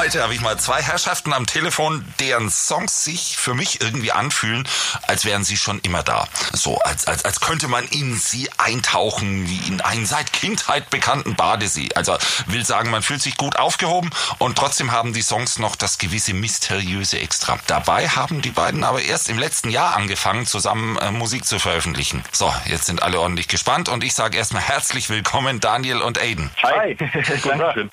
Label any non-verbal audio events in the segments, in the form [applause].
Heute habe ich mal zwei Herrschaften am Telefon, deren Songs sich für mich irgendwie anfühlen, als wären sie schon immer da. So, als, als, als könnte man in sie eintauchen, wie in einen seit Kindheit bekannten Badesee. Also will sagen, man fühlt sich gut aufgehoben und trotzdem haben die Songs noch das gewisse mysteriöse Extra. Dabei haben die beiden aber erst im letzten Jahr angefangen, zusammen äh, Musik zu veröffentlichen. So, jetzt sind alle ordentlich gespannt und ich sage erstmal herzlich willkommen, Daniel und Aiden. Hi.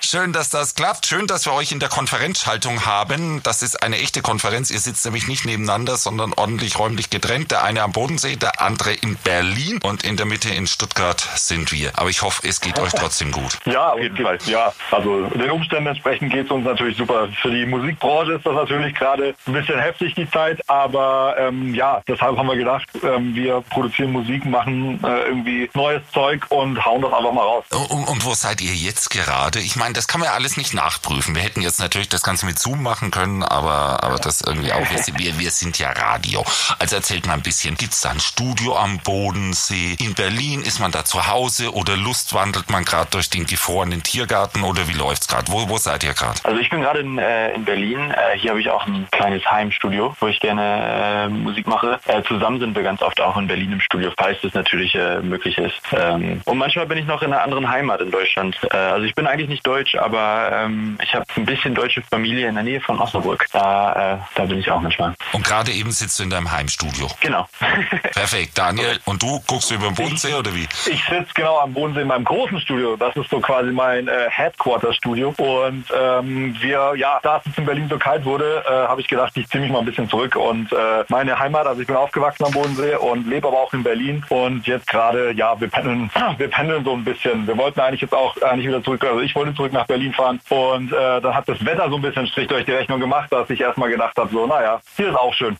[laughs] Schön, dass das klappt. Schön, dass wir euch in der Konferenzschaltung haben. Das ist eine echte Konferenz. Ihr sitzt nämlich nicht nebeneinander, sondern ordentlich räumlich getrennt. Der eine am Bodensee, der andere in Berlin und in der Mitte in Stuttgart sind wir. Aber ich hoffe, es geht euch trotzdem gut. [laughs] Ja, auf jeden Fall. Ja, also den Umständen entsprechend geht es uns natürlich super. Für die Musikbranche ist das natürlich gerade ein bisschen heftig die Zeit, aber ähm, ja, deshalb haben wir gedacht, ähm, wir produzieren Musik, machen äh, irgendwie neues Zeug und hauen das einfach mal raus. Und, und wo seid ihr jetzt gerade? Ich meine, das kann man ja alles nicht nachprüfen. Wir hätten jetzt natürlich das Ganze mit Zoom machen können, aber, aber das irgendwie auch. Wir, wir sind ja Radio. Also erzählt mal ein bisschen. Gibt es da ein Studio am Bodensee? In Berlin ist man da zu Hause oder lustwandelt man gerade durch den gefrorenen Tiergarten oder wie läuft's gerade? Wo, wo seid ihr gerade? Also ich bin gerade in, äh, in Berlin. Äh, hier habe ich auch ein kleines Heimstudio, wo ich gerne äh, Musik mache. Äh, zusammen sind wir ganz oft auch in Berlin im Studio, falls das natürlich äh, möglich ist. Ähm, und manchmal bin ich noch in einer anderen Heimat in Deutschland. Äh, also ich bin eigentlich nicht deutsch, aber ähm, ich habe ein bisschen deutsche Familie in der Nähe von Osnabrück. Da, äh, da bin ich auch manchmal. Und gerade eben sitzt du in deinem Heimstudio. Genau. [laughs] Perfekt. Daniel, und du guckst du über den Bodensee oder wie? Ich sitze genau am Bodensee in meinem großen Studio. Das ist so quasi mein äh, Headquarter-Studio. Und ähm, wir, ja, da es in Berlin so kalt wurde, äh, habe ich gedacht, ich ziehe mich mal ein bisschen zurück. Und äh, meine Heimat, also ich bin aufgewachsen am Bodensee und lebe aber auch in Berlin. Und jetzt gerade, ja, wir pendeln, [clears throat] wir pendeln so ein bisschen. Wir wollten eigentlich jetzt auch eigentlich wieder zurück, also ich wollte zurück nach Berlin fahren. Und äh, dann hat das Wetter so ein bisschen Strich durch die Rechnung gemacht, dass ich erstmal gedacht habe, so, naja, hier ist auch schön.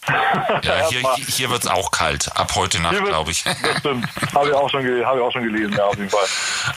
Ja, [laughs] hier, hier wird es auch kalt. Ab heute Nacht, glaube ich. Das stimmt. Habe ich, auch schon habe ich auch schon gelesen, ja, auf jeden Fall.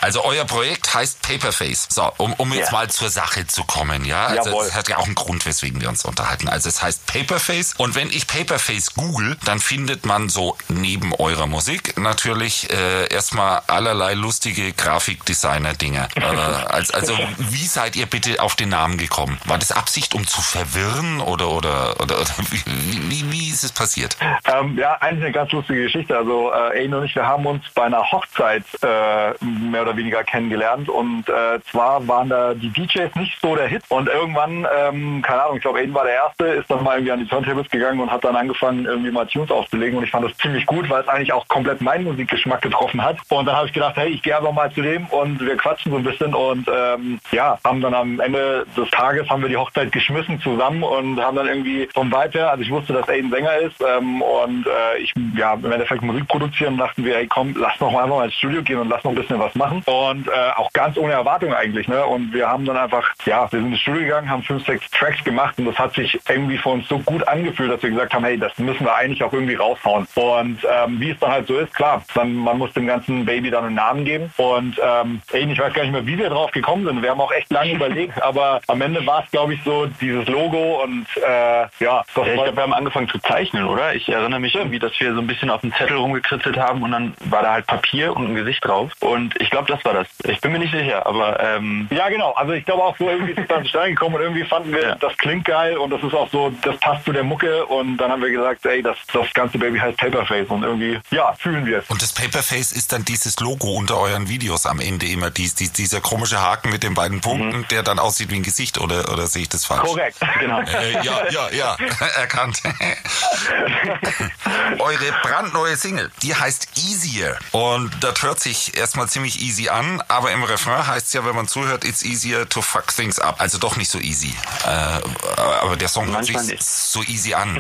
Also euer Projekt heißt Paperface. So, um, um jetzt Ja. mal zur Sache zu kommen, ja. Also Jawohl. es hat ja auch einen Grund, weswegen wir uns unterhalten. Also es heißt Paperface und wenn ich Paperface google, dann findet man so neben eurer Musik natürlich äh, erstmal allerlei lustige Grafikdesigner-Dinge. äh, also, also wie seid ihr bitte auf den Namen gekommen? War das Absicht, um zu verwirren oder oder oder, oder [laughs] wie, wie, wie ist es passiert? Ähm, ja, eigentlich eine ganz lustige Geschichte. Also äh, Aiden und ich, wir haben uns bei einer Hochzeit äh, mehr oder weniger kennengelernt. Und äh, zwar waren da die DJs nicht so der Hit. Und irgendwann, ähm, keine Ahnung, ich glaube Aiden war der Erste, ist dann mal irgendwie an die Turntables gegangen und hat dann angefangen irgendwie mal Tunes aufzulegen. Und ich fand das ziemlich gut, weil es eigentlich auch komplett meinen Musikgeschmack getroffen hat. Und dann habe ich gedacht, hey, ich gehe einfach mal zu dem und wir quatschen so ein bisschen. Und ähm, ja, haben dann am Ende des Tages haben wir die Hochzeit geschmissen zusammen und haben dann irgendwie vom Vibe her, also ich wusste, dass Aiden Sänger ist ähm, und äh, ich ja im Endeffekt Musik produzieren, dachten wir, ey komm, lass noch mal einfach mal ins Studio gehen und lass noch ein bisschen was machen und äh, auch ganz ohne Erwartung eigentlich, ne? Und wir haben dann einfach, ja, wir sind ins Studio gegangen, haben fünf, sechs Tracks gemacht und das hat sich irgendwie für uns so gut angefühlt, dass wir gesagt haben, hey, das müssen wir eigentlich auch irgendwie raushauen. Und ähm, wie es dann halt so ist, klar, dann man muss dem ganzen Baby dann einen Namen geben und ähm, Aiden, ich weiß gar nicht mehr, wie wir drauf gekommen sind. Wir haben auch echt lange [laughs] überlegt, aber am Ende war es, glaube ich, so dieses Logo und äh, ja, das Ja, ich glaube, wir haben angefangen zu zeichnen, oder? Ich erinnere mich irgendwie, dass wir so ein bisschen auf dem Zettel rumgekritzelt haben und dann war da halt Papier und ein Gesicht drauf. Und ich glaube, das war das. Ich bin mir nicht sicher, aber ähm, Ja, genau. Also ich glaube auch so irgendwie ist es dann zustande gekommen und irgendwie fanden wir, Ja. das klingt geil und das ist auch so, das passt zu der Mucke und dann haben wir gesagt, ey, das, das ganze Baby heißt Paperface und irgendwie, ja, fühlen wir es. Und das Paperface ist dann dieses Logo unter euren Videos am Ende immer, dies, dies, dieser komische Haken mit den beiden Punkten, der dann aussieht wie ein Gesicht, oder, oder sehe ich das falsch? Korrekt. genau. Äh, ja, ja, ja, [laughs] erkannt. [laughs] Eure brandneue Single, die heißt Easier. Und das hört sich erstmal ziemlich easy an, aber im Refrain heißt es ja, wenn man zuhört, it's easier to fuck things up. Also doch nicht so easy. Äh, aber der Song hört sich nicht. so easy an.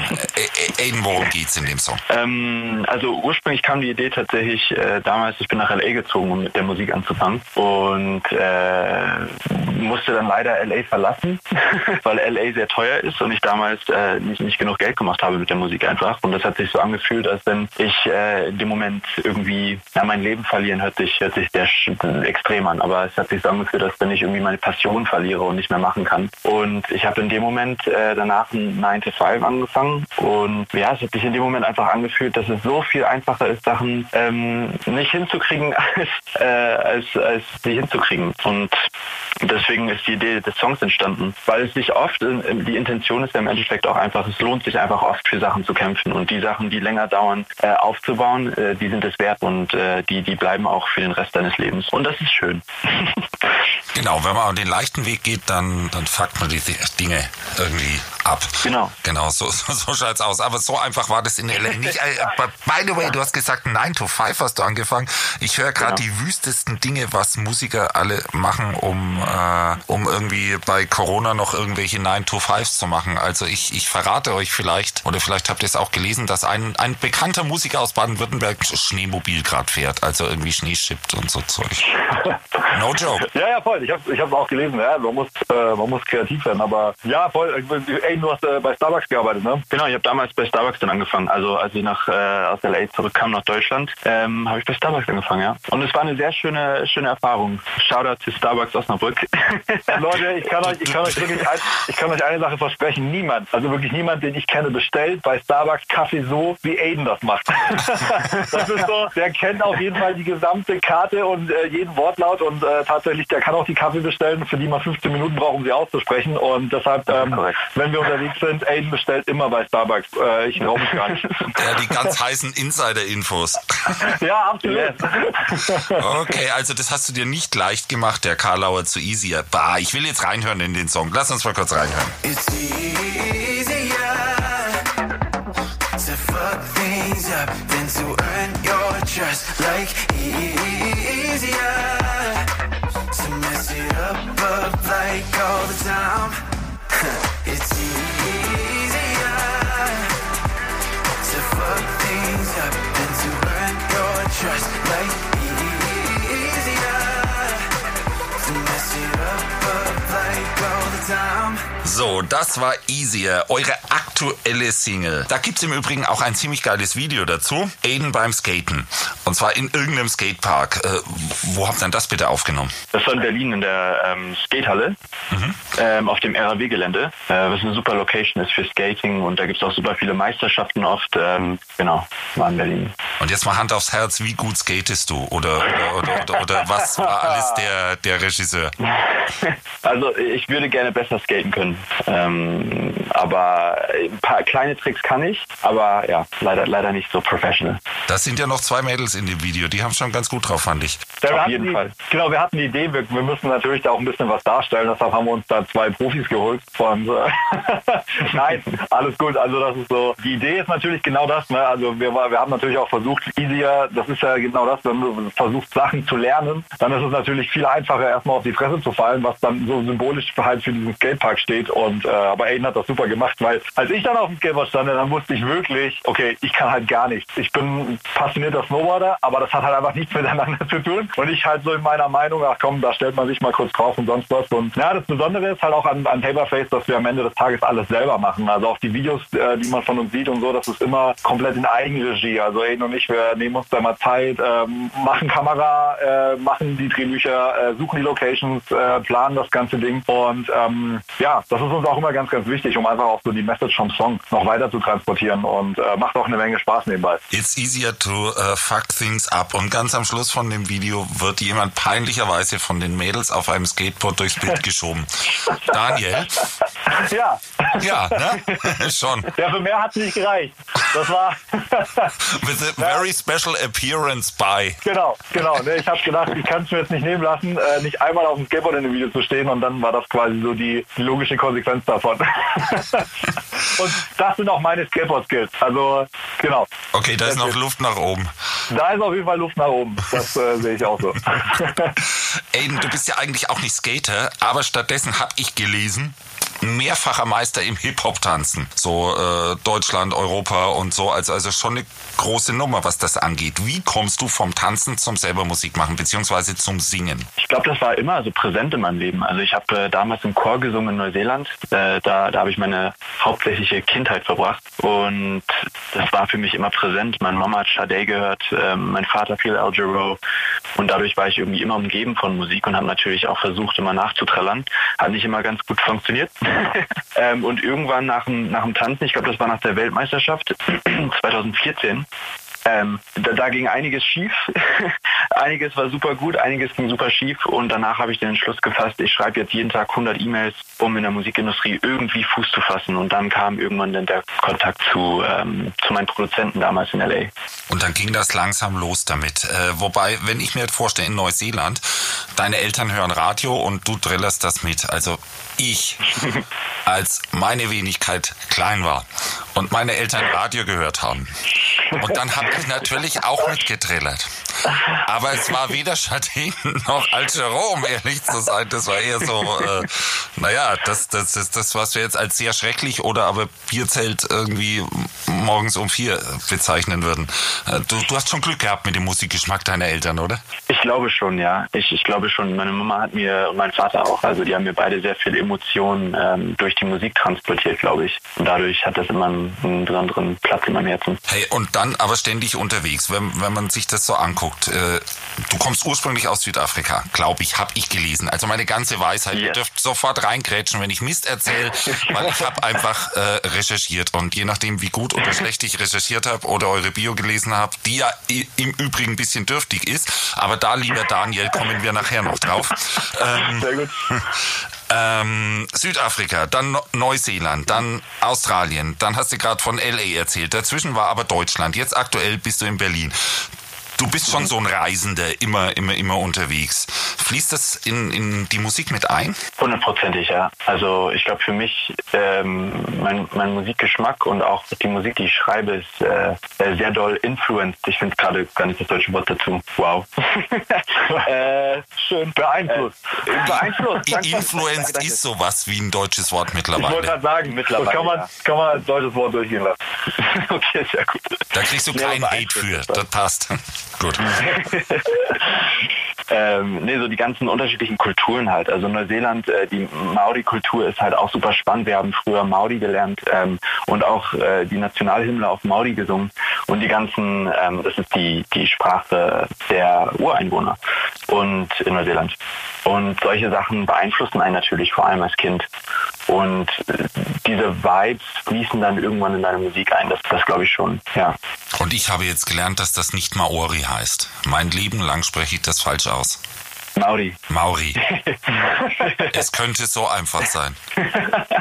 Äh, äh, worum geht's in dem Song? Ähm, also ursprünglich kam die Idee tatsächlich äh, damals, ich bin nach LA gezogen, um mit der Musik anzufangen und äh, musste dann leider LA verlassen verlassen, [laughs] weil LA sehr teuer ist und ich damals äh, nicht, nicht genug Geld gemacht habe mit der Musik einfach. Und das hat sich so angefühlt, als wenn ich äh, in dem Moment irgendwie, ja, mein Leben verlieren hört sich, hört sich sehr extrem an, aber es hat sich so angefühlt, als wenn ich irgendwie meine Passion verliere und nicht mehr machen kann. Und ich habe in dem Moment äh, danach ein 9 to 5 angefangen und ja, es hat sich in dem Moment einfach angefühlt, dass es so viel einfacher ist, Sachen ähm, nicht hinzukriegen, [laughs] als, äh, als, als sie hinzukriegen. Und deswegen ist die Idee des Songs entstanden, weil es sich oft, die Intention ist ja im Endeffekt auch einfach, es lohnt sich einfach oft für Sachen zu kämpfen und die Sachen, die länger dauern, äh, aufzubauen, äh, die sind es wert und äh, die, die bleiben auch für den Rest deines Lebens. Und das ist schön. [laughs] genau, wenn man den leichten Weg geht, dann, dann fuckt man die Dinge irgendwie ab. Genau. Genau, so, so, so schaut's aus. Aber so einfach war das in LA nicht. Äh, by the way, du hast gesagt, 9 to 5 hast du angefangen. Ich höre gerade genau. die wüstesten Dinge, was Musiker alle machen, um, äh, um irgendwie bei Corona noch irgendwelche 9 to 5s zu machen. Also ich, ich verrate euch vielleicht, oder vielleicht habt ihr es auch gelesen, dass ein, ein bekannter Musiker aus Baden-Württemberg Schneemobil gerade fährt, also irgendwie Schnee schippt und so Zeug. No joke. [laughs] Ja, ja, voll. Ich habe ich auch gelesen. Ja, man muss, äh, man muss kreativ werden. Aber ja, voll. Ey, du hast äh, bei Starbucks gearbeitet, ne? Genau, ich habe damals bei Starbucks dann angefangen. Also als ich nach, äh, aus LA zurückkam nach Deutschland, ähm, habe ich bei Starbucks angefangen, ja. Und es war eine sehr schöne, schöne Erfahrung. Shoutout zu Starbucks Osnabrück. [laughs] Leute, ich kann euch, ich kann euch wirklich, ein, ich kann euch eine Sache versprechen. Niemand, also wirklich niemand, den ich kenne, bestellt bei Starbucks Kaffee so, wie Aiden das macht. [laughs] das ist so, der kennt auf jeden Fall die gesamte Karte und äh, jeden Wortlaut und äh, tatsächlich, der kann auch die Kaffee bestellen, für die man 15 Minuten braucht, um sie auszusprechen. Und deshalb, ähm, wenn wir unterwegs sind, Aiden bestellt immer bei Starbucks. Äh, ich glaube mich gar nicht. Ja, die ganz heißen Insider-Infos. ja, absolut. Okay, also das hast du dir nicht leicht gemacht, der Karlauer zu Easier. Bah, ich will jetzt reinhören in den Song. Lass uns mal kurz reinhören. It's easier to fuck things up than to earn your trust. Like easier to mess it up, up like all the time. [laughs] It's easier to fuck things up than to earn your trust. Like So, das war Easier, eure aktuelle Single. Da gibt's im Übrigen auch ein ziemlich geiles Video dazu. Aiden beim Skaten. Und zwar in irgendeinem Skatepark. Äh, wo habt ihr denn das bitte aufgenommen? Das war in Berlin in der ähm, Skatehalle. Mhm. Ähm, auf dem RAW-Gelände. Äh, was eine super Location ist für Skating. Und da gibt's auch super viele Meisterschaften oft. Ähm, genau, war in Berlin. Und jetzt mal Hand aufs Herz, wie gut skatest du? Oder, oder, oder, oder, oder was war alles der, der Regisseur? [laughs] Also ich würde gerne besser skaten können. Ähm, aber ein paar kleine Tricks kann ich, aber ja, leider, leider nicht so professional. Das sind ja noch zwei Mädels in dem Video, die haben schon ganz gut drauf, fand ich. Ja, Auf jeden die, Fall. Genau, wir hatten die Idee, wir, wir, müssen natürlich da auch ein bisschen was darstellen, deshalb haben wir uns da zwei Profis geholt. Und, äh, [laughs] Nein, alles gut. Also das ist so. Die Idee ist natürlich genau das. Ne? Also wir, wir haben natürlich auch versucht, easier, das ist ja genau das, wenn du versuchst, Sachen zu lernen, dann ist es natürlich viel einfacher, erstmal auf die Fresse zu fallen, was dann so symbolisch halt für diesen Skatepark steht. Und äh, aber Aiden hat das super gemacht, weil als ich dann auf dem Skateboard stand, dann wusste ich wirklich, okay, ich kann halt gar nichts. Ich bin passionierter Snowboarder, aber das hat halt einfach nichts [laughs] miteinander zu tun. Und ich halt so in meiner Meinung, ach komm, da stellt man sich mal kurz drauf und sonst was. Und ja, das Besondere ist halt auch an, an Taperface, dass wir am Ende des Tages alles selber machen. Also auch die Videos, äh, die man von uns sieht und so, das ist immer komplett in Eigenregie. Also Aiden und ich, wir nehmen uns da mal Zeit, ähm, machen Kamera, äh, machen die Drehbücher, äh, suchen die Locations, äh, planen das ganze Ding. Und ähm, ja, das ist uns auch immer ganz, ganz wichtig, um einfach auch so die Message vom Song noch weiter zu transportieren und äh, macht auch eine Menge Spaß nebenbei. It's easier to uh, fuck things up. Und ganz am Schluss von dem Video wird jemand peinlicherweise von den Mädels auf einem Skateboard durchs Bild [laughs] geschoben. Daniel? [laughs] Ja. Ja, ne? [laughs] Schon. Ja, für mehr hat es nicht gereicht. Das war. [laughs] With a very special appearance by. Genau, genau. Ne, ich habe gedacht, ich kann es mir jetzt nicht nehmen lassen, äh, nicht einmal auf dem Skateboard in dem Video zu stehen und dann war das quasi so die, die logische Konsequenz davon. und das sind auch meine Skateboard-Skills. Also, genau. Okay, da ist noch Luft nach oben. Da ist auf jeden Fall Luft nach oben. Das äh, sehe ich auch so. Aiden, du bist ja eigentlich auch nicht Skater, aber stattdessen habe ich gelesen, mehrfacher Meister im Hip-Hop-Tanzen. So äh, Deutschland, Europa und so. Also, also schon eine große Nummer, was das angeht. Wie kommst du vom Tanzen zum selber Musik machen, beziehungsweise zum Singen? Ich glaube, das war immer so präsent in meinem Leben. Also ich habe äh, damals im Chor gesungen in Neuseeland. Äh, da da habe ich meine hauptsächliche Kindheit verbracht. Und das war für mich immer präsent. Meine Mama hat Sade gehört, äh, mein Vater viel Al Jarreau. Und dadurch war ich irgendwie immer umgeben von Musik und habe natürlich auch versucht, immer nachzutrellern. Hat nicht immer ganz gut funktioniert. [laughs] ähm, und irgendwann nach dem, nach dem Tanzen, ich glaube, das war nach der Weltmeisterschaft [clears throat] 2014, ähm, da, da ging einiges schief. [laughs] einiges war super gut, einiges ging super schief und danach habe ich den Entschluss gefasst, ich schreibe jetzt jeden Tag 100 E-Mails, um in der Musikindustrie irgendwie Fuß zu fassen und dann kam irgendwann dann der Kontakt zu, ähm, zu meinen Produzenten damals in LA. Und dann ging das langsam los damit. Äh, wobei, wenn ich mir jetzt vorstelle, in Neuseeland, deine Eltern hören Radio und du drillerst das mit. Also ich, [laughs] als meine Wenigkeit klein war und meine Eltern Radio gehört haben. Und dann habe ich natürlich auch mitgetrillert. Aber es war weder Chardin [laughs] noch Algero, um ehrlich zu sein. Das war eher so, äh, naja, das, das ist das, was wir jetzt als sehr schrecklich oder aber Bierzelt irgendwie morgens um vier bezeichnen würden. Äh, du, du hast schon Glück gehabt mit dem Musikgeschmack deiner Eltern, oder? Ich glaube schon, ja. Ich, ich glaube schon. Meine Mama hat mir und mein Vater auch, also die haben mir beide sehr viel Emotionen ähm, durch die Musik transportiert, glaube ich. Und dadurch hat das immer einen, einen besonderen Platz in meinem Herzen. Hey, und dann aber ständig unterwegs, wenn, wenn man sich das so anguckt. Äh, du kommst ursprünglich aus Südafrika, glaube ich, habe ich gelesen. Also meine ganze Weisheit, yes. ihr dürft sofort reingrätschen, wenn ich Mist erzähle, [laughs] weil ich habe einfach äh, recherchiert. Und je nachdem, wie gut oder schlecht ich recherchiert habe oder eure Bio gelesen habe, die ja im Übrigen ein bisschen dürftig ist, aber da, lieber Daniel, kommen wir nachher noch drauf. Ähm, [laughs] Sehr gut. Ähm, Südafrika, dann Neuseeland, dann Australien, dann hast du gerade von LA erzählt. Dazwischen war aber Deutschland. Jetzt aktuell bist du in Berlin. Du bist schon so ein Reisender, immer, immer, immer unterwegs. Fließt das in, in die Musik mit ein? Hundertprozentig, ja. Also ich glaube für mich, ähm, mein, mein Musikgeschmack und auch die Musik, die ich schreibe, ist äh, sehr doll influenced. Ich finde gerade gar nicht das deutsche Wort dazu. Wow. [laughs] äh, schön beeinflusst. Äh, beeinflusst. [laughs] Influenced ist sowas wie ein deutsches Wort mittlerweile. Ich wollte gerade sagen, mittlerweile. Kann man, ja. kann man als deutsches Wort durchgehen lassen. [laughs] okay, sehr gut. Da kriegst du keinen Hate für. Das passt. Gut. [laughs] ähm, nee, so die ganzen unterschiedlichen Kulturen halt. Also Neuseeland, äh, die Maori-Kultur ist halt auch super spannend. Wir haben früher Maori gelernt ähm, und auch äh, die Nationalhymne auf Maori gesungen. Und die ganzen, ähm, das ist die, die Sprache der Ureinwohner und in Neuseeland. Und solche Sachen beeinflussen einen natürlich vor allem als Kind. Und äh, diese Vibes fließen dann irgendwann in deine Musik ein. Das, das glaube ich schon, ja. Und ich habe jetzt gelernt, dass das nicht Maori heißt. Mein Leben lang spreche ich das falsch aus. Mauri. Mauri. [laughs] es könnte so einfach sein. [laughs]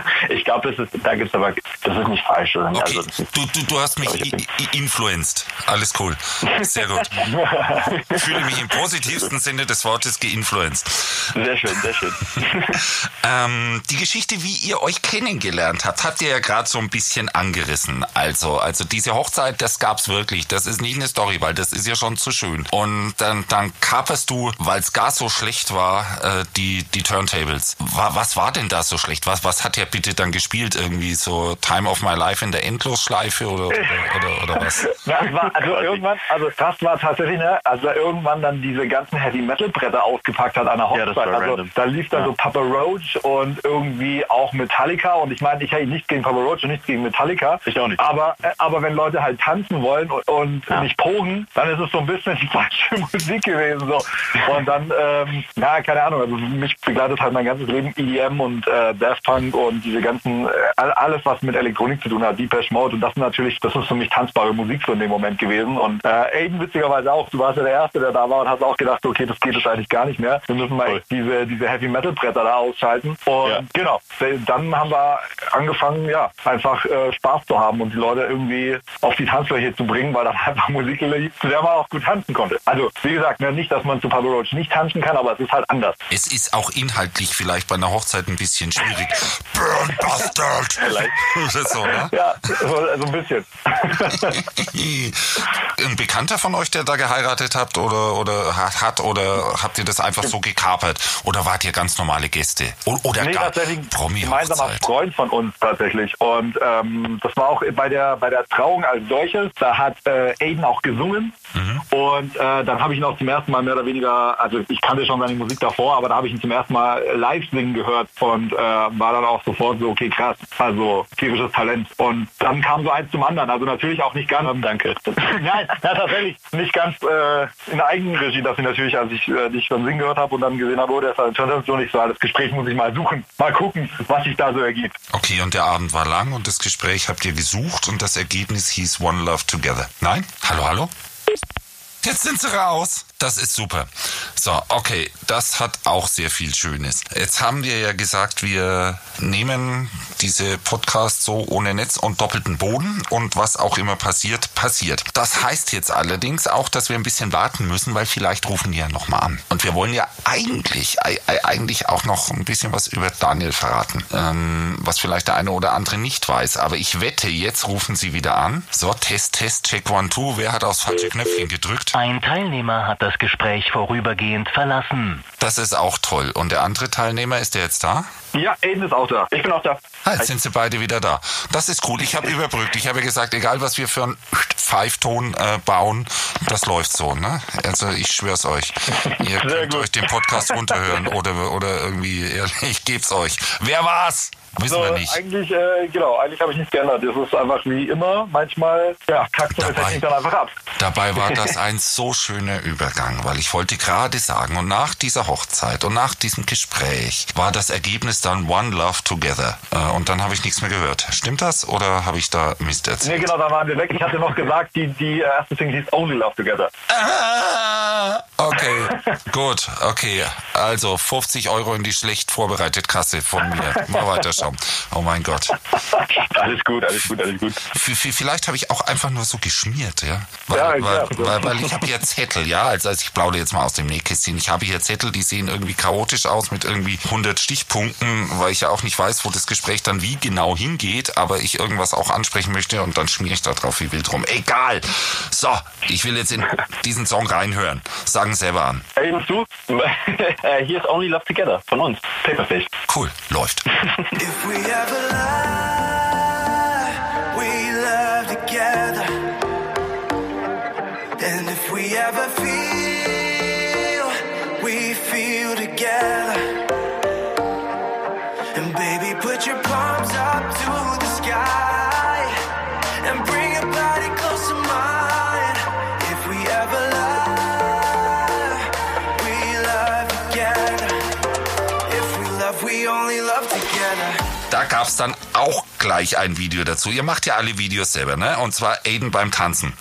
[laughs] ich glaube, da gibt es aber, das ist nicht falsch. Oder? Okay. Also, du, du, du hast mich influenced. Alles cool. Sehr gut. [laughs] Ich fühle mich im positivsten Sinne des Wortes geinfluenced. Sehr schön, sehr schön. [laughs] ähm, die Geschichte, wie ihr euch kennengelernt habt, habt ihr ja gerade so ein bisschen angerissen. Also, also diese Hochzeit, das gab's wirklich. Das ist nicht eine Story, weil das ist ja schon zu schön. Und dann, dann kaperst du, weil es Gas so schlecht war, äh, die, die Turntables. Was war denn da so schlecht? Was, was hat er bitte dann gespielt? Irgendwie so Time of My Life in der Endlosschleife oder, oder, oder, oder was? [laughs] Das war, also irgendwann, also das war tatsächlich, ne, also irgendwann dann diese ganzen Heavy Metal Bretter ausgepackt hat an der Hochzeit. Ja, also da lief dann ja. so Papa Roach und irgendwie auch Metallica und ich meine, ich hätte nichts gegen Papa Roach und nichts gegen Metallica. Ich auch nicht. Aber, äh, aber wenn Leute halt tanzen wollen und, und ja. nicht pogen, dann ist es so ein bisschen die falsche [laughs] Musik gewesen. So. Und dann äh, ähm, ja, keine Ahnung, also mich begleitet halt mein ganzes Leben EDM und äh, Daft Punk und diese ganzen, äh, alles was mit Elektronik zu tun hat, Deepesh Mode und das natürlich, das ist für mich tanzbare Musik so in dem Moment gewesen und äh, Aiden witzigerweise auch, du warst ja der Erste, der da war und hast auch gedacht, okay, das geht jetzt eigentlich gar nicht mehr, wir müssen mal cool. diese, diese Heavy Metal Bretter da ausschalten und ja. genau, dann haben wir angefangen, ja, einfach äh, Spaß zu haben und die Leute irgendwie auf die Tanzfläche zu bringen, weil das [laughs] einfach Musik lief, zu der man auch gut tanzen konnte. Also, wie gesagt, ne, nicht, dass man zu Pablo Roach nicht tanzen kann, aber es ist halt anders. Es ist auch inhaltlich vielleicht bei einer Hochzeit ein bisschen schwierig. Burn Bastard! [laughs] Vielleicht. Oder so, ne? Ja, so, so ein bisschen. [laughs] Ein Bekannter von euch, der da geheiratet habt oder, oder hat, hat oder habt ihr das einfach so gekapert? Oder wart ihr ganz normale Gäste? O- Oder Nee, gar tatsächlich ein promi gemeinsamer? Freund von uns tatsächlich. Und ähm, das war auch bei der bei der Trauung als solches. Da hat äh, Aiden auch gesungen. Mhm. Und äh, dann habe ich ihn auch zum ersten Mal mehr oder weniger, also ich kannte schon seine Musik davor, aber da habe ich ihn zum ersten Mal live singen gehört und äh, war dann auch sofort so, okay, krass, also tierisches Talent. Und dann kam so eins zum anderen. Also natürlich auch nicht ganz. Danke. [laughs] Nein, ja, tatsächlich nicht ganz äh, in Eigenregie, dass ich natürlich, als ich äh, dich schon singen gehört habe und dann gesehen habe, oh, der ist halt schon so nicht so, das Gespräch muss ich mal suchen, mal gucken, was sich da so ergibt. Okay, und der Abend war lang und das Gespräch habt ihr gesucht und das Ergebnis hieß One Love Together. Nein? Hallo, hallo? Jetzt sind sie raus. Das ist super. So, okay, das hat auch sehr viel Schönes. Jetzt haben wir ja gesagt, wir nehmen diese Podcasts so ohne Netz und doppelten Boden und was auch immer passiert, passiert. Das heißt jetzt allerdings auch, dass wir ein bisschen warten müssen, weil vielleicht rufen die ja nochmal an. Und wir wollen ja eigentlich, ei- ei- eigentlich auch noch ein bisschen was über Daniel verraten, ähm, was vielleicht der eine oder andere nicht weiß. Aber ich wette, jetzt rufen sie wieder an. So, Test, Test, Check One, Two. Wer hat aufs falsche Knöpfchen gedrückt? Ein Teilnehmer hat das Gespräch vorübergehend verlassen. Das ist auch toll. Und der andere Teilnehmer, ist der jetzt da? Ja, Aiden ist auch da. Ich bin auch da. Ah, jetzt sind sie beide wieder da. Das ist cool. Ich habe überbrückt. Ich habe gesagt, egal was wir für einen Pfeifton äh, bauen, das läuft so. Ne? Also ich schwör's euch. Ihr könnt gut. euch den Podcast runterhören oder, oder irgendwie, [laughs] ich geb's euch. Wer war's? Wissen So, wir nicht. eigentlich, äh, genau, eigentlich habe ich nichts geändert. Es ist einfach wie immer, manchmal, ja, kackt so eine Dabei. Technik dann einfach ab. Dabei war [laughs] das ein so schöner Übergang, weil ich wollte gerade sagen, und nach dieser Hochzeit und nach diesem Gespräch war das Ergebnis dann One Love Together. Äh, Und dann habe ich nichts mehr gehört. Stimmt das oder habe ich da Mist erzählt? Nee, genau, dann waren wir weg. Ich hatte noch gesagt, die, die erste Single hieß Only Love Together. Ah, okay, [laughs] gut, okay. Also 50 Euro in die schlecht vorbereitete Kasse von mir. Mal weiterschauen. Oh mein Gott. [laughs] Alles gut, alles gut, alles gut. Vielleicht habe ich auch einfach nur so geschmiert, ja. Weil, Ja, weil, klar. weil, weil ich habe hier Zettel, ja. Also, also ich plaudere jetzt mal aus dem Nähkästchen. Ich habe hier Zettel, die sehen irgendwie chaotisch aus mit irgendwie 100 Stichpunkten, weil ich ja auch nicht weiß, wo das Gespräch dann wie genau hingeht, aber ich irgendwas auch ansprechen möchte und dann schmiere ich da drauf wie wild rum. Egal. So, ich will jetzt in diesen Song reinhören. Sagen selber an. Hey, du? hier ist Only Love Together von uns. Paperfish. Cool, läuft. [laughs] If we ever lie, Da gab's dann auch gleich ein Video dazu. Ihr macht ja alle Videos selber, ne? Und zwar Aiden beim Tanzen.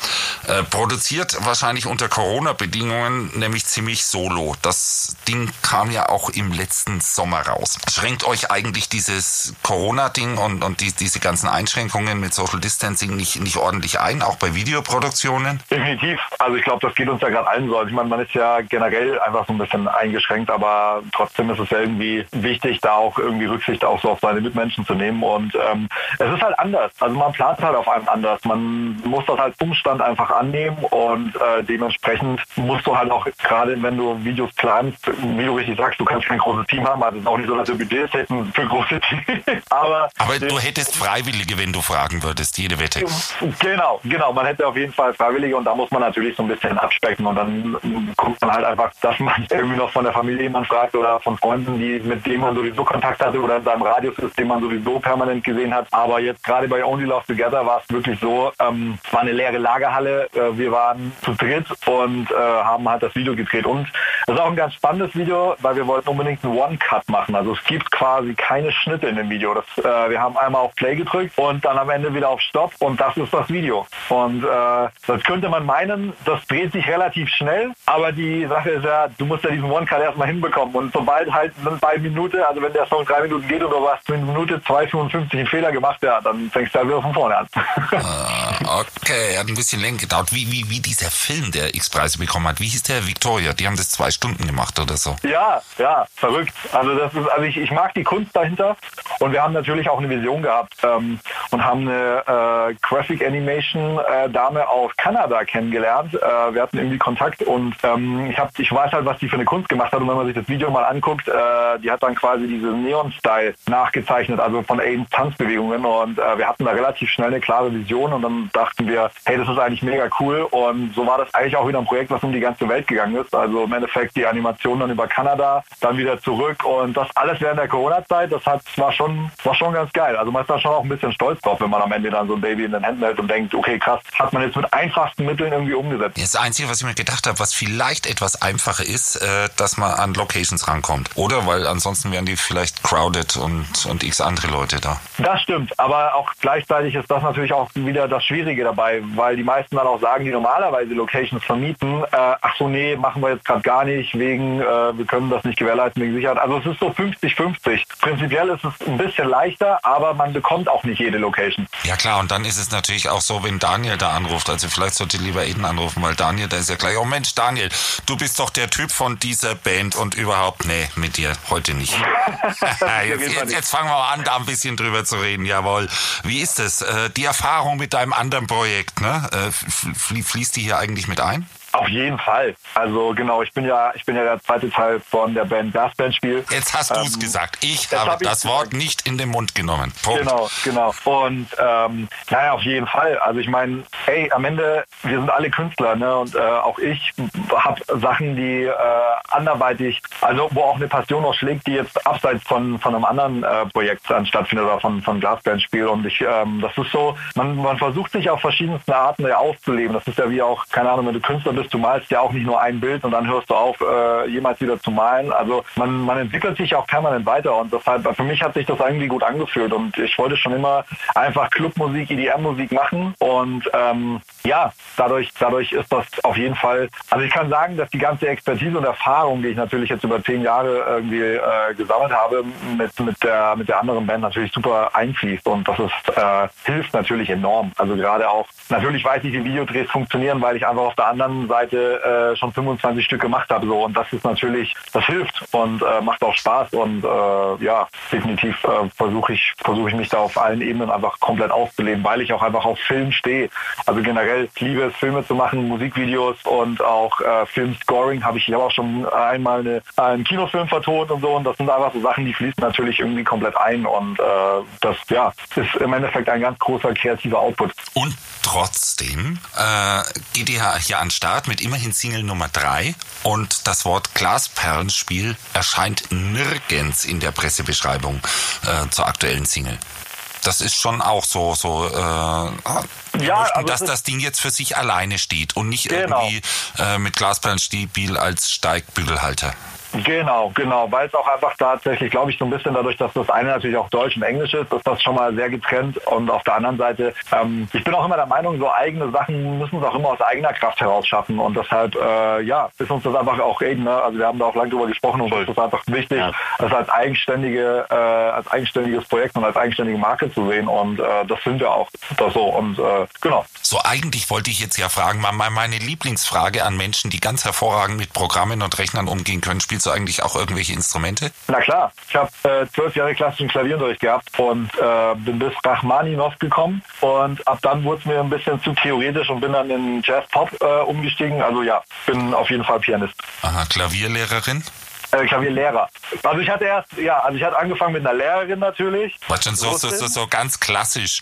Äh, produziert wahrscheinlich unter Corona-Bedingungen, nämlich ziemlich solo. Das Ding kam ja auch im letzten Sommer raus. Schränkt euch eigentlich dieses Corona-Ding und, und die, diese ganzen Einschränkungen mit Social Distancing nicht, nicht ordentlich ein, auch bei Videoproduktionen? Definitiv. Also ich glaube, das geht uns ja gerade allen so. Also ich meine, man ist ja generell einfach so ein bisschen eingeschränkt, aber trotzdem ist es ja irgendwie wichtig, da auch irgendwie Rücksicht auch so auf seine Mitmenschen zu nehmen. Und ähm, es ist halt anders. Also man plant halt auf einem anders. Man muss das als Umstand einfach annehmen und äh, dementsprechend musst du halt auch, gerade wenn du Videos planst, wie du richtig sagst, du kannst kein großes Team haben. Also es ist auch nicht so, dass wir Budgets hätten für große Teams. [laughs] aber Aber du hättest Freiwillige, wenn du fragen würdest, jede Wette. Genau, genau. Man hätte auf jeden Fall Freiwillige und da muss man natürlich so ein bisschen abspecken und dann guckt man halt einfach, dass man [laughs] irgendwie noch von der Familie jemand fragt oder von Freunden, die mit denen man sowieso Kontakt hatte oder in seinem Radius den man sowieso permanent gesehen hat. Aber jetzt gerade bei Only Love Together war es wirklich so, ähm, es war eine leere Lagerhalle, äh, wir waren zu dritt und äh, haben halt das Video gedreht und das ist auch ein ganz spannendes Video, weil wir wollten unbedingt einen One-Cut machen. Also es gibt quasi keine Schnitte in dem Video. Das, äh, wir haben einmal auf Play gedrückt und dann am Ende wieder auf Stopp und das ist das Video. Und äh, das könnte man meinen, das dreht sich relativ schnell, aber die Sache ist ja, du musst ja diesen One-Cut erstmal hinbekommen und sobald halt bei Minute, also wenn der Song drei Minuten geht du hast in Minute 2,55 einen Fehler gemacht, ja, dann fängst du halt wieder von vorne an. Okay, hat ein bisschen länger gedauert. Wie, wie, wie dieser Film, der X-Preise bekommen hat. Wie hieß der? Victoria. Die haben das zwei Stunden gemacht oder so. Ja, ja, verrückt. Also das ist, also ich, ich mag die Kunst dahinter und wir haben natürlich auch eine Vision gehabt ähm, und haben eine äh, Graphic Animation äh, Dame aus Kanada kennengelernt. Äh, wir hatten irgendwie Kontakt und ähm, ich hab, ich weiß halt, was die für eine Kunst gemacht hat und wenn man sich das Video mal anguckt, äh, die hat dann quasi diese Neon-Style nachgezeichnet, also von Aidens Tanzbewegungen und äh, wir hatten da relativ schnell eine klare Vision und dann dachten wir, hey, das ist eigentlich mega cool und so war das eigentlich auch wieder ein Projekt, was um die ganze Welt gegangen ist. Also im Endeffekt die Animation dann über Kanada, dann wieder zurück und das alles während der Corona-Zeit, das hat, war schon, war schon ganz geil. Also man ist da schon auch ein bisschen stolz drauf, wenn man am Ende dann so ein Baby in den Händen hält und denkt, okay, krass, hat man jetzt mit einfachsten Mitteln irgendwie umgesetzt. Das Einzige, was ich mir gedacht habe, was vielleicht etwas einfacher ist, äh, dass man an Locations rankommt. Oder? Weil ansonsten wären die vielleicht crowded und, und x andere Leute da. Das stimmt, aber auch gleichzeitig ist das natürlich auch wieder das Schwierige dabei, weil die meisten dann auch sagen, die normalerweise Locations vermieten, äh, ach so, nee, machen wir jetzt gerade gar nicht, wegen, äh, wir können das nicht gewährleisten wegen Sicherheit. Also es ist so 50-50. Prinzipiell ist es ein bisschen leichter, aber man bekommt auch nicht jede Location. Ja klar, und dann ist es natürlich auch so, wenn Daniel da anruft, also vielleicht sollte lieber Eden anrufen, weil Daniel, der ist ja gleich, oh Mensch, Daniel, du bist doch der Typ von dieser Band und überhaupt, nee, mit dir heute nicht. [laughs] [laughs] jetzt, jetzt, jetzt fangen wir mal an, da ein bisschen drüber zu reden, jawohl. Wie ist es? Äh, die Erfahrung mit deinem anderen Projekt, ne? Äh, fl- fließt die hier eigentlich mit ein? Auf jeden Fall. Also genau, ich bin ja, ich bin ja der zweite Teil von der Band Gasband Spiel. Jetzt hast du es Ähm, gesagt. Ich habe hab ich das Wort gesagt. nicht in den Mund genommen. Punkt. Genau, genau. Und ähm, naja, auf jeden Fall. Also ich meine, hey, am Ende, wir sind alle Künstler, ne? Und äh, auch ich habe Sachen, die äh, anderweitig, also wo auch eine Passion noch schlägt, die jetzt abseits von, von einem anderen äh, Projekt dann stattfindet oder von, von Glasbandspiel. Und ich, ähm, das ist so, man, man versucht sich auf verschiedenste Arten ja auszuleben. Das ist ja wie auch, keine Ahnung, wenn du Künstler bist, du malst ja auch nicht nur ein Bild und dann hörst du auf, äh, jemals wieder zu malen. Also man, man entwickelt sich auch permanent weiter und deshalb, für mich hat sich das irgendwie gut angefühlt und ich wollte schon immer einfach Clubmusik, EDM-Musik machen und ähm, ja, dadurch, dadurch ist das auf jeden Fall, also ich kann sagen, dass die ganze Expertise und Erfahrung, die ich natürlich jetzt über zehn Jahre irgendwie äh, gesammelt habe, mit, mit, der, mit der anderen Band natürlich super einfließt und das ist, äh, hilft natürlich enorm. Also gerade auch, natürlich weiß ich, wie Videodrehs funktionieren, weil ich einfach auf der anderen Seite äh, schon 25 Stück gemacht habe so und das ist natürlich, das hilft und äh, macht auch Spaß und äh, ja, definitiv äh, versuche ich, versuche ich mich da auf allen Ebenen einfach komplett auszuleben, weil ich auch einfach auf Film stehe. Also generell liebe es, Filme zu machen, Musikvideos und auch äh, Filmscoring habe ich, ich auch schon einmal eine, einen Kinofilm vertont und so und das sind einfach so Sachen, die fließen natürlich irgendwie komplett ein und äh, das ja ist im Endeffekt ein ganz großer kreativer Output. Und trotzdem geht ihr hier an den Start mit immerhin Single Nummer 3 und das Wort Glasperlenspiel erscheint nirgends in der Pressebeschreibung äh, zur aktuellen Single. Das ist schon auch so, so äh, wir Ja, möchten, dass das Ding jetzt für sich alleine steht und nicht Genau. irgendwie äh, mit Glasperlenspiel als Steigbügelhalter. Genau, genau, weil es auch einfach tatsächlich, glaube ich, so ein bisschen dadurch, dass das eine natürlich auch Deutsch und Englisch ist, ist das schon mal sehr getrennt. Und auf der anderen Seite, ähm, ich bin auch immer der Meinung, so eigene Sachen müssen es auch immer aus eigener Kraft heraus schaffen. Und deshalb, äh, ja, ist uns das einfach auch eben, ne? also wir haben da auch lange drüber gesprochen und uns ist einfach wichtig, Ja. das als eigenständige, äh, als eigenständiges Projekt und als eigenständige Marke zu sehen. Und äh, das sind wir auch das so. Und äh, genau. So, eigentlich wollte ich jetzt ja fragen, mal meine Lieblingsfrage an Menschen, die ganz hervorragend mit Programmen und Rechnern umgehen können. Spielst du eigentlich auch irgendwelche Instrumente? Na klar, ich habe äh, zwölf Jahre klassischen Klavierunterricht gehabt und äh, bin bis Rachmaninov gekommen und ab dann wurde es mir ein bisschen zu theoretisch und bin dann in Jazz-Pop äh, umgestiegen. Also ja, bin auf jeden Fall Pianist. Aha, Klavierlehrerin? Äh, Klavierlehrer. Also ich hatte erst, ja, also ich hatte angefangen mit einer Lehrerin natürlich. Was schon so, so, so, so ganz klassisch.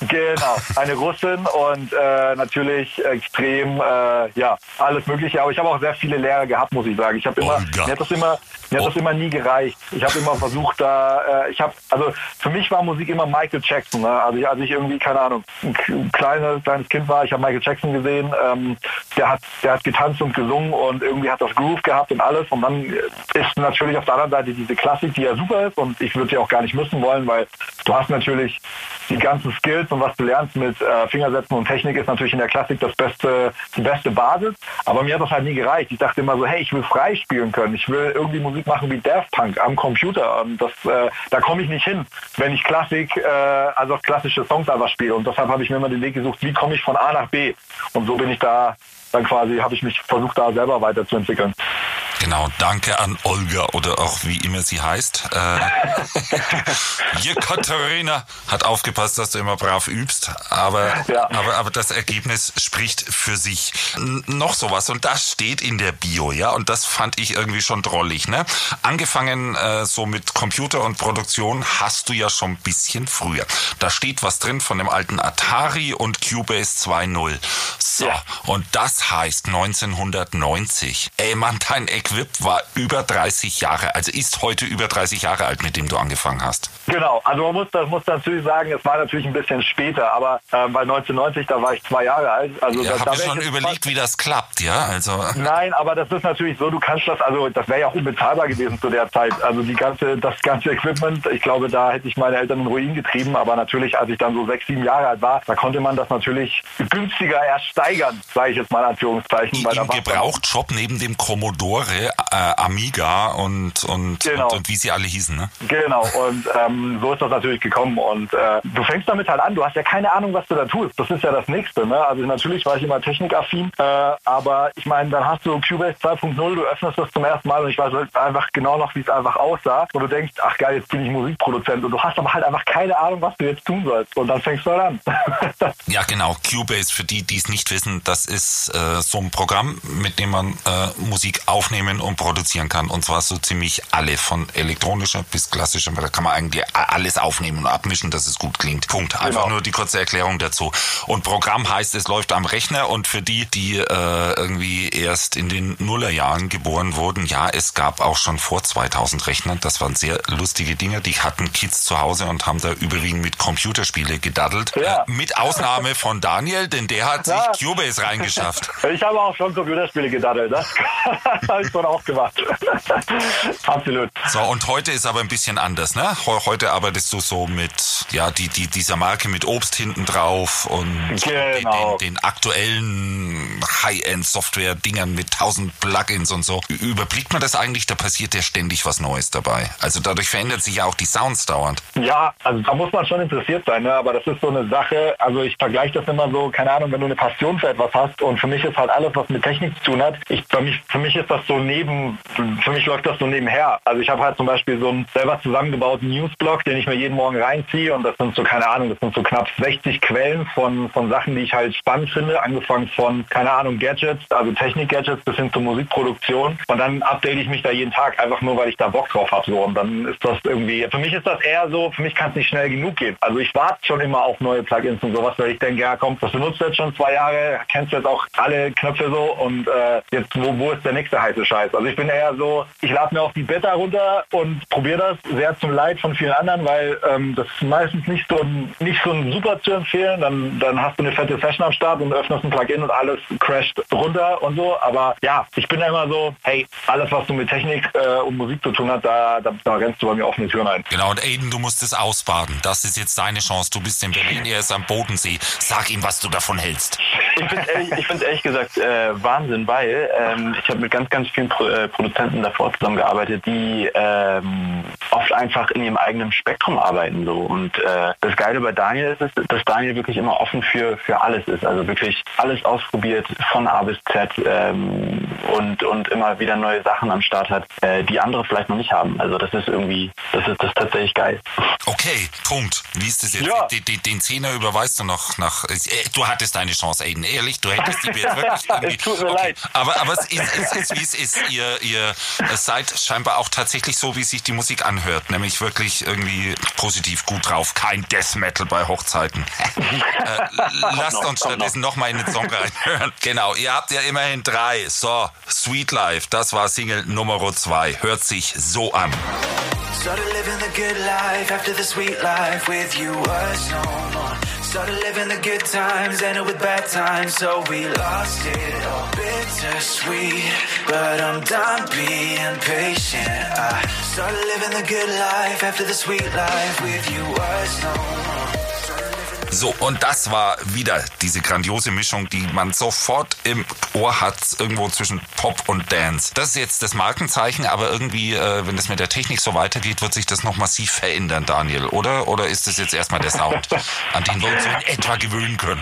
Genau, eine Russin und äh, natürlich extrem, äh, ja, alles Mögliche. Aber ich habe auch sehr viele Lehrer gehabt, muss ich sagen. Ich habe immer, Olga. mir hat das immer, mir hat das immer nie gereicht. Ich habe immer versucht, da, äh, ich habe, also für mich war Musik immer Michael Jackson. Ne? Also ich, als ich irgendwie, keine Ahnung, ein kleines, kleines Kind war, ich habe Michael Jackson gesehen. Ähm, der hat, der hat getanzt und gesungen und irgendwie hat das Groove gehabt und alles. Und dann ist natürlich auf der anderen Seite diese Klassik, die ja super ist und ich würde sie auch gar nicht missen wollen, weil du hast natürlich die ganzen Skills und was du lernst mit äh, Fingersätzen und Technik ist natürlich in der Klassik das beste, die beste Basis. Aber mir hat das halt nie gereicht. Ich dachte immer so, hey, ich will frei spielen können. Ich will irgendwie Musik machen wie Daft Punk am Computer. Und das, äh, da komme ich nicht hin, wenn ich Klassik, äh, also klassische Songs einfach spiele. Und deshalb habe ich mir immer den Weg gesucht, wie komme ich von A nach B. Und so bin ich da dann quasi, habe ich mich versucht, da selber weiterzuentwickeln. Genau, danke an Olga oder auch wie immer sie heißt. Äh, [laughs] Jekaterina hat aufgepasst, dass du immer brav übst, aber, Ja. aber, aber das Ergebnis spricht für sich. N noch sowas und das steht in der Bio, ja, und das fand ich irgendwie schon drollig, ne? Angefangen äh, so mit Computer und Produktion hast du ja schon ein bisschen früher. Da steht was drin von dem alten Atari und Cubase 2.0. So, Ja. und das heißt 1990. Ey Mann, dein Equip war über 30 Jahre, also ist heute über 30 Jahre alt, mit dem du angefangen hast. Genau, also man muss, das muss natürlich sagen, es war natürlich ein bisschen später, aber ähm, weil 1990, da war ich zwei Jahre alt. Also Ja, da, hab da ich schon überlegt, wie das klappt, ja, also... Nein, aber das ist natürlich so, du kannst das, also das wäre ja auch unbezahlbar gewesen zu der Zeit. Also die ganze, das ganze Equipment, ich glaube, da hätte ich meine Eltern in Ruin getrieben, aber natürlich, als ich dann so sechs, sieben Jahre alt war, da konnte man das natürlich günstiger erst steigern, sage ich jetzt mal in Anführungszeichen. Im Gebrauchtshop neben dem Commodore, äh, Amiga und, und, Genau. und, und wie sie alle hießen, ne? Genau, und ähm, so ist das natürlich gekommen. Und äh, du fängst damit halt an, du hast ja keine Ahnung, was du da tust. Das ist ja das Nächste. Ne? Also natürlich war ich immer technikaffin, äh, aber ich meine, dann hast du Cubase 2.0, du öffnest das zum ersten Mal und ich weiß halt einfach genau noch, wie es einfach aussah. Und du denkst, ach geil, jetzt bin ich Musikproduzent. Und du hast aber halt einfach keine Ahnung, was du jetzt tun sollst. Und dann fängst du halt an. [laughs] Ja, genau. Cubase, für die, die es nicht wissen, das ist äh, so ein Programm, mit dem man äh, Musik aufnehmen und produzieren kann. Und zwar so ziemlich alle, von elektronischer bis klassischer. Da kann man eigentlich alles aufnehmen und abmischen, dass es gut klingt. Punkt. Einfach Genau. nur die kurze Erklärung dazu. Und Programm heißt, es läuft am Rechner. Und für die, die äh, irgendwie erst in den Nullerjahren geboren wurden, ja, es gab auch schon vor 2000 Rechner. Das waren sehr lustige Dinge. Die hatten Kids zu Hause und haben da überwiegend mit Computerspiele gedaddelt. Ja. Äh, mit Ausnahme von Daniel, denn der hat Ja. sich Cubase reingeschafft. [laughs] ich habe auch schon Computerspiele gedaddelt. Das [laughs] auch gemacht. [laughs] Absolut. So, und heute ist aber ein bisschen anders, ne? Heu- Heute arbeitest du so mit, ja, die, die, dieser Marke mit Obst hinten drauf und Genau. den, den aktuellen High-End-Software-Dingern mit tausend Plugins und so. Überblickt man das eigentlich? Da passiert ja ständig was Neues dabei. Also dadurch verändert sich ja auch die Sounds dauernd. Ja, also da muss man schon interessiert sein, ne? aber das ist so eine Sache, also ich vergleiche das immer so, keine Ahnung, wenn du eine Passion für etwas hast und für mich ist halt alles, was mit Technik zu tun hat, ich, für, mich, für mich ist das so neben, für mich läuft das so nebenher. Also ich habe halt zum Beispiel so einen selber zusammengebauten Newsblog, den ich mir jeden Morgen reinziehe und das sind so, keine Ahnung, das sind so knapp 60 Quellen von, von Sachen, die ich halt spannend finde, angefangen von, keine Ahnung, Gadgets, also Technik-Gadgets bis hin zur Musikproduktion und dann update ich mich da jeden Tag, einfach nur, weil ich da Bock drauf habe. So. Und dann ist das irgendwie, für mich ist das eher so, für mich kann es nicht schnell genug gehen. Also ich warte schon immer auf neue Plugins und sowas, weil ich denke, ja komm, das benutzt du jetzt schon zwei Jahre, kennst jetzt auch alle Knöpfe so und äh, jetzt, wo, wo ist der nächste heiße Scheiß? Also ich bin eher so, ich lade mir auch die Beta runter und probiere das sehr zum Leid von vielen anderen, weil ähm, das ist meistens nicht so, ein- nicht so ein super zu empfehlen. Dann, dann hast du eine fette Session am Start und öffnest ein Plugin und alles crasht runter und so. Aber ja, ich bin immer so, hey, alles was du mit Technik äh, und Musik zu tun hat, da, da, da rennst du bei mir offene Türen ein. Genau, und Aiden, du musst es ausbaden. Das ist jetzt deine Chance. Du bist in Berlin, er ist am Bodensee. Sag ihm, was du davon hältst. Ich finde ehrlich, ich ehrlich gesagt äh, Wahnsinn, weil ähm, ich habe mit ganz, ganz vielen Pro äh, Produzenten davor zusammengearbeitet, die ähm, oft einfach in ihrem eigenen Spektrum arbeiten so. Und äh, das Geile bei Daniel ist, ist, dass Daniel wirklich immer offen für, für alles ist. Also wirklich alles ausprobiert von A bis Z ähm, und, und immer wieder neue Sachen am Start hat, äh, die andere vielleicht noch nicht haben. Also das ist irgendwie, das ist das ist tatsächlich geil. Okay, Punkt. Wie ist das jetzt? Ja. Den, den, den Zehner überweist du noch nach. Äh, du hattest deine Chance, Aiden. Ehrlich, du hättest die jetzt wirklich. [laughs] Es tut mir leid. Aber, aber es ist, es ist, wie es ist. Ihr, ihr seid scheinbar auch tatsächlich so, wie sich die Musik anhört. Nämlich wirklich irgendwie positiv gut drauf. Kein Death Metal bei Hochzeiten. [laughs] äh, lasst noch, uns stattdessen nochmal in den Song reinhören. [laughs] Genau, ihr habt ja immerhin drei. So, Sweet Life, das war Single Nummer zwei. Hört sich so an. Started living the good life after the sweet life with you was no more. Started living the good times, ended with bad times, so we lost it all. Bittersweet, but I'm done being patient. I started living the good life after the sweet life with you was no more. So, und das war wieder diese grandiose Mischung, die man sofort im Ohr hat, irgendwo zwischen Pop und Dance. Das ist jetzt das Markenzeichen, aber irgendwie, äh, wenn das mit der Technik so weitergeht, wird sich das noch massiv verändern, Daniel, oder? Oder ist das jetzt erstmal der Sound, an den wir uns so in etwa gewöhnen können?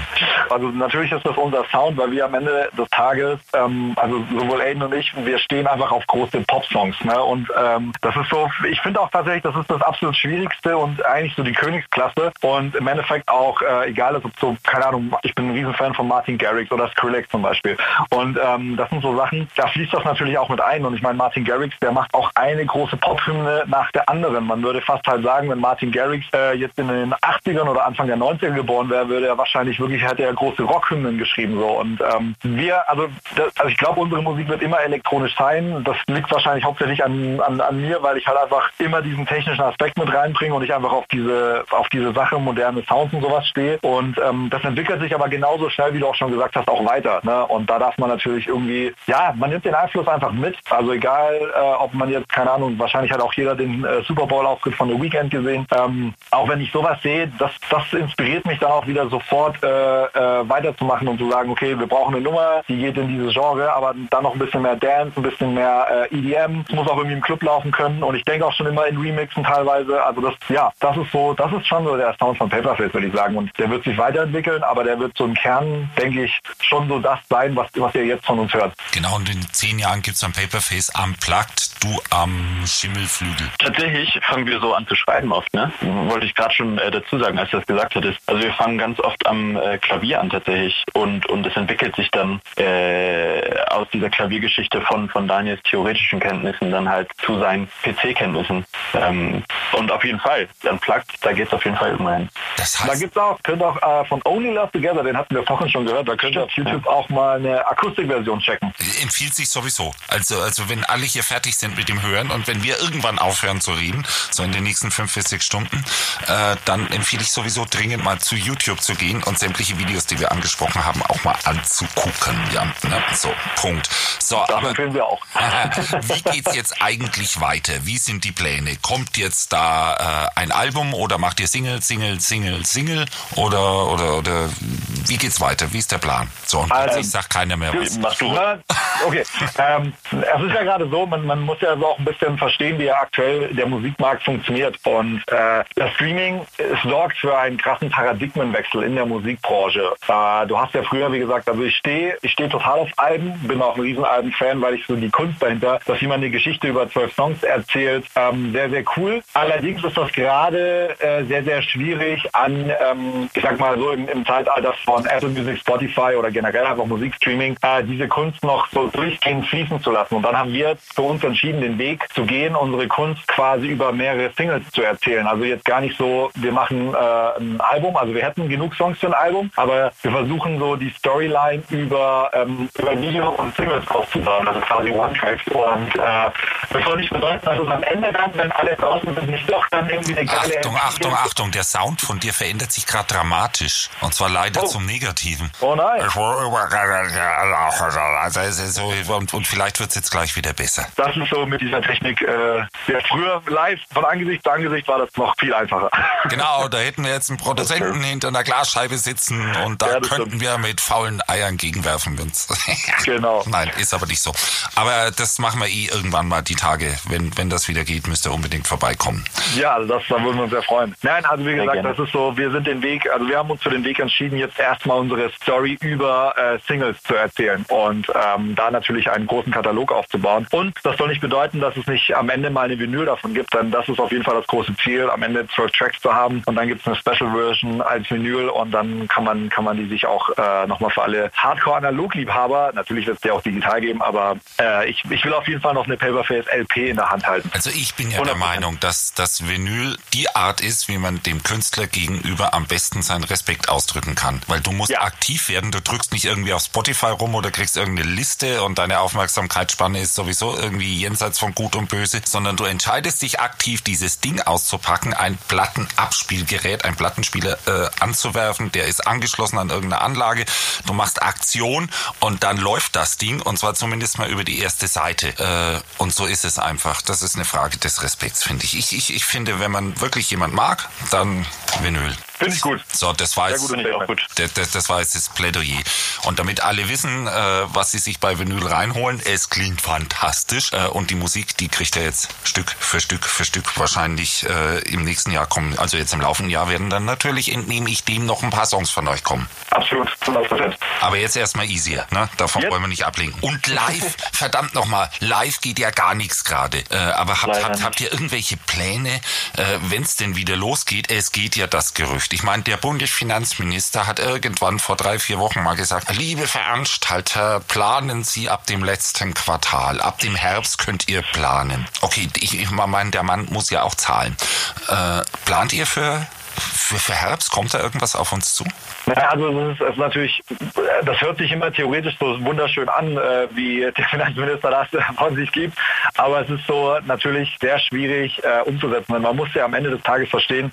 Also natürlich ist das unser Sound, weil wir am Ende des Tages, ähm, also sowohl Aiden und ich, wir stehen einfach auf große Pop-Songs. Ne? Und ähm, das ist so, ich finde auch tatsächlich, das ist das absolut Schwierigste und eigentlich so die Königsklasse. Und im Endeffekt auch, äh, egal ist, ob so, keine Ahnung, ich bin ein Riesenfan von Martin Garrix oder Skrillex zum Beispiel. Und ähm, das sind so Sachen, da fließt das natürlich auch mit ein. Und ich meine, Martin Garrix, der macht auch eine große Pop-Hymne nach der anderen. Man würde fast halt sagen, wenn Martin Garrix äh, jetzt in den 80ern oder Anfang der 90er geboren wäre, würde er wahrscheinlich wirklich, hätte er große Rockhymnen geschrieben. so Und ähm, wir, also, das, also ich glaube, unsere Musik wird immer elektronisch sein. Das liegt wahrscheinlich hauptsächlich an, an, an mir, weil ich halt einfach immer diesen technischen Aspekt mit reinbringe und ich einfach auf diese, auf diese Sache, moderne Sounds und sowas stehe. Und ähm, das entwickelt sich aber genauso schnell, wie du auch schon gesagt hast, auch weiter. Ne? Und da darf man natürlich irgendwie, ja, man nimmt den Einfluss einfach mit. Also egal, äh, ob man jetzt, keine Ahnung, wahrscheinlich hat auch jeder den äh, Super Bowl-Auftritt von The Weeknd gesehen. Ähm, auch wenn ich sowas sehe, das, das inspiriert mich dann auch wieder sofort äh, äh, weiterzumachen und zu sagen, okay, wir brauchen eine Nummer, die geht in dieses Genre, aber dann noch ein bisschen mehr Dance, ein bisschen mehr äh, EDM. Es muss auch irgendwie im Club laufen können und ich denke auch schon immer in Remixen teilweise. Also das, ja, das ist so, das ist schon so der Sound von Paperface, würde ich sagen. Und der wird sich weiterentwickeln, aber der wird so im Kern, denke ich, schon so das sein, was, was ihr jetzt von uns hört. Genau, und in zehn Jahren gibt's dann Paperface Unplugged, du am Schimmelflügel. Tatsächlich fangen wir so an zu schreiben oft, ne? Wollte ich gerade schon äh, dazu sagen, als du das gesagt hattest. Also wir fangen ganz oft am äh, Klavier an tatsächlich und, und es entwickelt sich dann äh, aus dieser Klaviergeschichte von, von Daniels theoretischen Kenntnissen dann halt zu seinen PC-Kenntnissen. Ähm, und auf jeden Fall, dann plagt, da geht's auf jeden Fall irgendwann hin. Das Da heißt, gibt's auch, könnt auch äh, von Only Love Together, den hatten wir vorhin schon gehört, da könnt ihr auf YouTube auch mal eine Akustikversion checken. empfiehlt sich sowieso. Also, also wenn alle hier fertig sind mit dem Hören und wenn wir irgendwann aufhören zu reden, so in den nächsten fünf bis sechs Stunden, äh, dann empfehle ich sowieso dringend mal zu YouTube zu gehen und sämtliche Videos, die wir angesprochen haben, auch mal anzugucken. Ja, ne? so, Punkt. So, Das aber empfehlen wir auch. [laughs] wie geht's jetzt eigentlich weiter? Wie sind die Pläne? Kommt jetzt da äh, ein Album oder macht ihr Single, Single, Single, Single oder oder oder wie geht's weiter? Wie ist der Plan? So, und Also, ich sag keiner mehr was. Machst du? [laughs] Okay, ähm, es ist ja gerade so, man, man muss ja also auch ein bisschen verstehen, wie ja aktuell der Musikmarkt funktioniert. Und äh, das Streaming sorgt für einen krassen Paradigmenwechsel in der Musikbranche. Äh, du hast ja früher, wie gesagt, also ich stehe ich stehe total auf Alben, bin auch ein Riesenalben-Fan, weil ich so die Kunst dahinter, dass jemand eine Geschichte über zwölf Songs erzählt, ähm, sehr, sehr cool. Allerdings ist das gerade äh, sehr, sehr schwierig an, ähm, ich sag mal so im, im Zeitalter von Apple Music, Spotify oder generell einfach Musikstreaming, äh, diese Kunst noch so durchgehend fließen zu lassen. Und dann haben wir für uns entschieden, den Weg zu gehen, unsere Kunst quasi über mehrere Singles zu erzählen. Also jetzt gar nicht so, wir machen äh, ein Album, also wir hätten genug Songs für ein Album, aber wir versuchen so die Storyline über, ähm, über Video und Singles aufzubauen, also quasi One-Tracks. Und äh, das soll nicht bedeuten, dass es am Ende dann, wenn alle draußen sind, nicht doch dann irgendwie eine geile Achtung, Achtung, Achtung, der Sound von dir verändert sich gerade dramatisch. Und zwar leider Oh. zum Negativen. Oh nein. Also und, und vielleicht wird es jetzt gleich wieder besser. Das ist so mit dieser Technik. Äh, ja, früher live von Angesicht zu Angesicht war das noch viel einfacher. [laughs] Genau, da hätten wir jetzt einen Produzenten hinter einer Glasscheibe sitzen und da Ja, könnten stimmt. wir mit faulen Eiern gegenwerfen. wenn's- [laughs] Genau. Nein, ist aber nicht so. Aber das machen wir eh irgendwann mal die Tage. Wenn, wenn das wieder geht, müsst ihr unbedingt vorbeikommen. Ja, also das, da würden wir uns sehr freuen. Nein, also wie gesagt, das ist so, wir sind den Weg, also wir haben uns für den Weg entschieden, jetzt erstmal unsere Story über äh, Singles zu erzählen und ähm, da natürlich einen großen Katalog aufzubauen. Und das soll nicht bedeuten, dass es nicht am Ende mal eine Vinyl davon gibt, denn das ist auf jeden Fall das große Ziel, am Ende zwölf Tracks zu haben und dann gibt es eine Special Version als Vinyl und dann kann man kann man die sich auch äh, nochmal für alle Hardcore-Analog-Liebhaber, natürlich wird es die auch digital geben, aber äh, ich, ich will auf jeden Fall noch eine Paperface LP in der Hand halten. Also ich bin ja der 100%. Meinung, dass das Vinyl die Art ist, wie man dem Künstler gegenüber am besten seinen Respekt ausdrücken kann. Weil du musst Ja. aktiv werden, du drückst nicht irgendwie auf Spotify rum oder kriegst irgendeine Liste und deine Aufmerksamkeitsspanne ist sowieso irgendwie jenseits von Gut und Böse, sondern du entscheidest dich aktiv, dieses Ding auszupacken, ein Plattenabspielgerät, ein Plattenspieler äh, anzuwerfen, der ist angeschlossen an irgendeine Anlage, du machst Aktion und dann läuft das Ding und zwar zumindest mal über die erste Seite. Äh, und so ist es einfach. Das ist eine Frage des Respekts, finde ich. Ich, ich. ich finde, wenn man wirklich jemand mag, dann Vinyl. Finde ich gut. So, das war jetzt, das, das, war jetzt das Plädoyer. Und damit alle wissen, äh, was sie sich bei Vinyl reinholen, es klingt fantastisch. Äh, und die Musik, die kriegt er jetzt Stück für Stück für Stück wahrscheinlich äh, im nächsten Jahr kommen. Also jetzt im laufenden Jahr werden dann natürlich, entnehme ich dem, noch ein paar Songs von euch kommen. Absolut. 100%. Aber jetzt erstmal easier, ne? Davon Jetzt? wollen wir nicht ablenken. Und live, [laughs] verdammt nochmal, live geht ja gar nichts gerade. Äh, aber habt, habt, habt ihr irgendwelche Pläne, äh, wenn es denn wieder losgeht? Es geht ja das Gerücht. Ich meine, der Bundesfinanzminister hat irgendwann vor drei, vier Wochen mal gesagt, liebe Veranstalter, planen Sie ab dem letzten Quartal. Ab dem Herbst könnt ihr planen. Okay, ich, ich meine, der Mann muss ja auch zahlen. Äh, plant ihr für, für, für Herbst? Kommt da irgendwas auf uns zu? Naja, also das ist, ist natürlich, das hört sich immer theoretisch so wunderschön an, äh, wie der Finanzminister das [laughs] von sich gibt, aber es ist so natürlich sehr schwierig äh, umzusetzen. Man muss ja am Ende des Tages verstehen,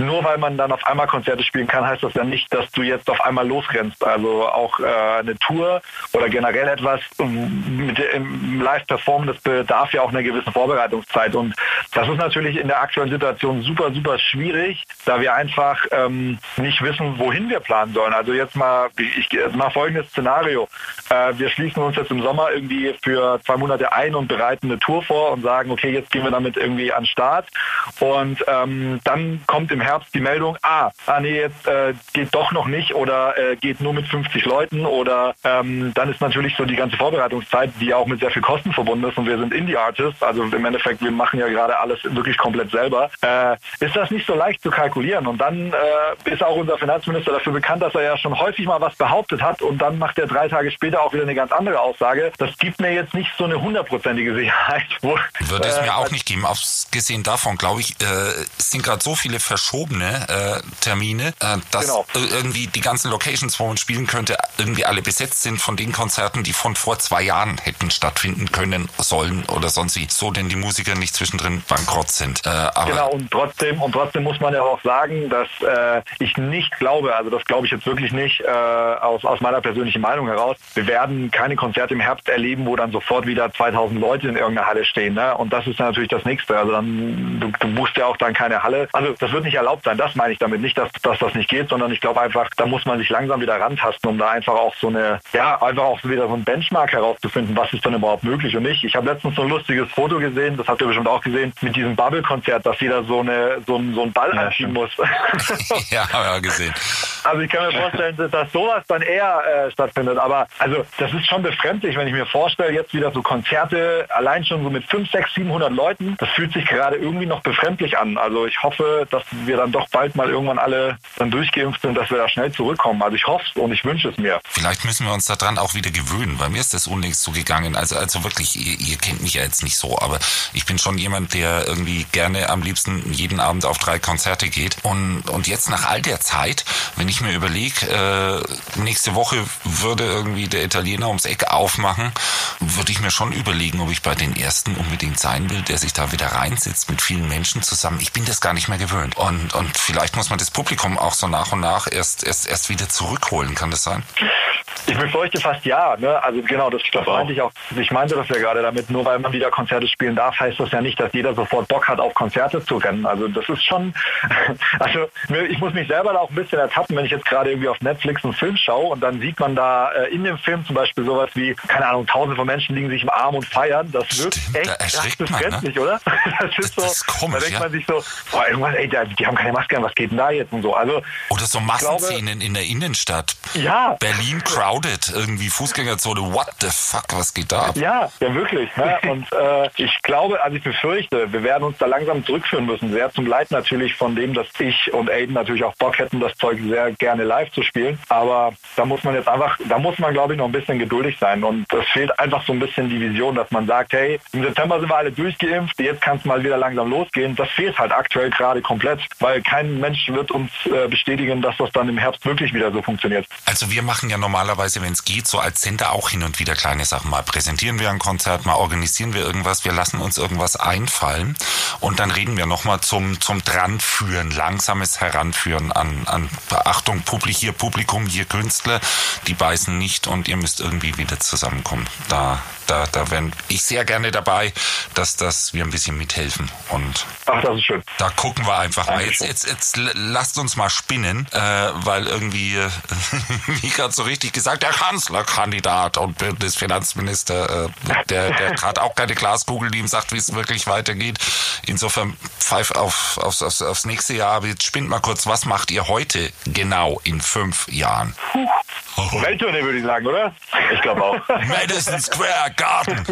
nur weil man dann auf einmal Konzerte spielen kann, heißt das ja nicht, dass du jetzt auf einmal losrennst. Also auch äh, eine Tour oder generell etwas ähm, mit dem Live-Performen, das bedarf ja auch einer gewissen Vorbereitungszeit. Und das ist natürlich in der aktuellen Situation super, super schwierig, da wir einfach ähm, nicht wissen, wohin wir planen sollen. Also jetzt mal, ich jetzt mal folgendes Szenario. Äh, wir schließen uns jetzt im Sommer irgendwie für zwei Monate ein und bereiten eine Tour vor und sagen, okay, jetzt gehen wir damit irgendwie an den Start. Und ähm, dann kommt im Herbst die Meldung, ah, ah nee, jetzt äh, geht doch noch nicht oder äh, geht nur mit 50 Leuten oder ähm, dann ist natürlich so die ganze Vorbereitungszeit, die auch mit sehr viel Kosten verbunden ist und wir sind Indie-Artists, also im Endeffekt, wir machen ja gerade alles wirklich komplett selber, äh, ist das nicht so leicht zu kalkulieren. Und dann äh, ist auch unser Finanzminister dafür bekannt, dass er ja schon häufig mal was behauptet hat und dann macht er drei Tage später auch wieder eine ganz andere Aussage. Das gibt mir jetzt nicht so eine hundertprozentige Sicherheit. Wo, Würde es äh, mir auch nicht geben. Abgesehen davon, glaube ich, äh, sind gerade so viele verschobene äh, Termine, äh, dass Genau. ir- irgendwie die ganzen Locations, wo man spielen könnte, irgendwie alle besetzt sind von den Konzerten, die von vor zwei Jahren hätten stattfinden können, sollen oder sonst wie. So denn die Musiker nicht zwischendrin bankrott sind. Äh, aber Genau, und trotzdem, und trotzdem muss man ja auch sagen, dass äh, ich nicht glaube, also das glaube ich jetzt wirklich nicht, äh, aus, aus meiner persönlichen Meinung heraus, wir werden keine Konzerte im Herbst erleben, wo dann sofort wieder 2000 Leute in irgendeiner Halle stehen. Ne? Und das ist dann natürlich das Nächste. Also dann, du, du buchst ja auch dann keine Halle. Also das wird nicht erlaubt sein, das meine ich damit. Nicht, dass, dass das nicht geht, sondern ich glaube einfach, da muss man sich langsam wieder rantasten, um da einfach auch so eine, ja, einfach auch wieder so ein Benchmark herauszufinden, was ist dann überhaupt möglich und nicht. Ich habe letztens so ein lustiges Foto gesehen, das habt ihr bestimmt auch gesehen, mit diesem Bubble-Konzert, dass jeder so, eine, so, ein, so einen Ball anschieben muss. [laughs] ja, habe ja gesehen. Also ich kann mir vorstellen, dass- sowas dann eher äh, stattfindet. Aber also das ist schon befremdlich, wenn ich mir vorstelle, jetzt wieder so Konzerte, allein schon so mit 5, 6, 700 Leuten. Das fühlt sich gerade irgendwie noch befremdlich an. Also ich hoffe, dass wir dann doch bald mal irgendwann alle dann durchgeimpft sind, dass wir da schnell zurückkommen. Also ich hoffe es und ich wünsche es mir. Vielleicht müssen wir uns daran auch wieder gewöhnen, weil mir ist das unlängst so gegangen. Also, also wirklich, ihr, ihr kennt mich ja jetzt nicht so, aber ich bin schon jemand, der irgendwie gerne am liebsten jeden Abend auf drei Konzerte geht. Und, und jetzt nach all der Zeit, wenn ich mir überlege, äh, nächste Woche würde irgendwie der Italiener ums Eck aufmachen, würde ich mir schon überlegen, ob ich bei den ersten unbedingt sein will, der sich da wieder reinsetzt mit vielen Menschen zusammen. Ich bin das gar nicht mehr gewöhnt. Und, und vielleicht muss man das Publikum auch so nach und nach erst, erst, erst wieder zurückholen. Kann das sein? Ich befürchte fast ja. Ne? Also genau, das, das meinte ich auch. Ich meinte das ja gerade damit, nur weil man wieder Konzerte spielen darf, heißt das ja nicht, dass jeder sofort Bock hat, auf Konzerte zu rennen. Also das ist schon, [laughs] also ich muss mich selber da auch ein bisschen ertappen, wenn ich jetzt gerade irgendwie auf Netflix einen Film schaue und dann sieht man da äh, in dem Film zum Beispiel sowas wie, keine Ahnung, tausende von Menschen liegen sich im Arm und feiern. Das wirkt Stimmt, da echt erschrickt krass man, ne? befremdlich, oder? [laughs] Das ist so, Das ist komisch, da denkt ja. man sich so, boah, irgendwas, ey, da- die haben keine Maske an, was geht denn da jetzt und so. Also Oder so Massenszenen in der Innenstadt. Ja. Berlin crowded, irgendwie Fußgängerzone. What the fuck, was geht da ab? Ja, ja wirklich. Ne? [laughs] Und äh, ich glaube, also ich befürchte, wir werden uns da langsam zurückführen müssen. Sehr zum Leid natürlich von dem, dass ich und Aiden natürlich auch Bock hätten, das Zeug sehr gerne live zu spielen. Aber da muss man jetzt einfach, da muss man glaube ich noch ein bisschen geduldig sein. Und es fehlt einfach so ein bisschen die Vision, dass man sagt, hey, im September sind wir alle durchgeimpft, jetzt kann es mal wieder langsam losgehen. Das fehlt halt aktuell gerade komplett, weil kein Mensch wird uns äh, bestätigen, dass das dann im Herbst wirklich wieder so funktioniert. Also wir machen ja normalerweise, wenn es geht, so als Sender auch hin und wieder kleine Sachen. Mal präsentieren wir ein Konzert, mal organisieren wir irgendwas, wir lassen uns irgendwas einfallen und dann reden wir nochmal zum, zum Dranführen, langsames Heranführen an, an Beachtung, Publik, hier Publikum, hier Künstler, die beißen nicht und ihr müsst irgendwie wieder zusammenkommen. Da da, da wären ich sehr gerne dabei, dass, dass wir ein bisschen mithelfen. Und Ach, das ist schön. da gucken wir einfach mal. Jetzt, jetzt, jetzt lasst uns mal spinnen, äh, weil irgendwie, äh, [laughs] wie gerade so richtig gesagt, der Kanzlerkandidat und Bundesfinanzminister, äh, der, der gerade auch keine Glaskugel, die ihm sagt, wie es wirklich weitergeht. Insofern pfeif auf, aufs, aufs, aufs nächste Jahr. Aber jetzt spinnt mal kurz, was macht ihr heute genau in fünf Jahren? Welttournee würde ich sagen, oder? Ich glaube auch. [laughs] Madison Square Garden. [laughs]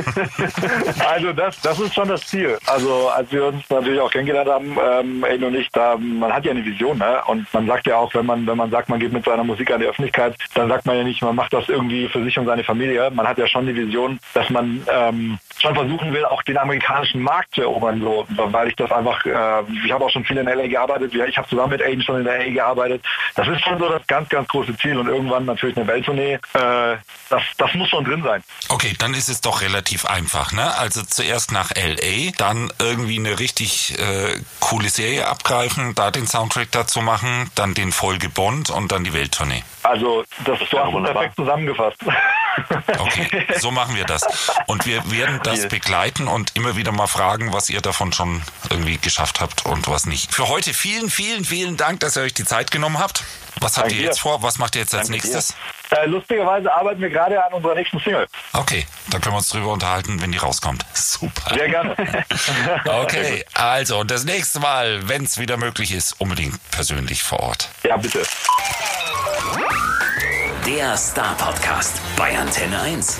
Also das, das ist schon das Ziel. Also als wir uns natürlich auch kennengelernt haben, ähm, Aiden und ich, da, man hat ja eine Vision, ne? Und man sagt ja auch, wenn man, wenn man sagt, man geht mit seiner Musik an die Öffentlichkeit, dann sagt man ja nicht, man macht das irgendwie für sich und seine Familie. Man hat ja schon die Vision, dass man ähm, schon versuchen will, auch den amerikanischen Markt zu erobern, so, weil ich das einfach, äh, ich habe auch schon viel in LA gearbeitet, ich habe zusammen mit Aiden schon in LA gearbeitet. Das ist schon so das ganz, ganz große Ziel und irgendwann natürlich eine Welttournee. Äh, das, das muss schon drin sein. Okay, dann ist es doch relativ einfach, ne? Also zuerst nach LA, dann irgendwie eine richtig äh, coole Serie abgreifen, da den Soundtrack dazu machen, dann den Folge Bond und dann die Welttournee. Also das, du hast es wunderbar. perfekt zusammengefasst. Okay, so machen wir das. Und wir werden das begleiten und immer wieder mal fragen, was ihr davon schon irgendwie geschafft habt und was nicht. Für heute vielen, vielen, vielen Dank, dass ihr euch die Zeit genommen habt. Was habt Danke ihr dir. jetzt vor? Was macht ihr jetzt als Danke dir. nächstes? Äh, lustigerweise arbeiten wir gerade an unserer nächsten Single. Okay, da können wir uns drüber unterhalten, wenn die rauskommt. [laughs] Super. Sehr gerne. [laughs] [laughs] Okay, also und das nächste Mal, wenn es wieder möglich ist, unbedingt persönlich vor Ort. ja, bitte. Der Star Podcast bei Antenne 1.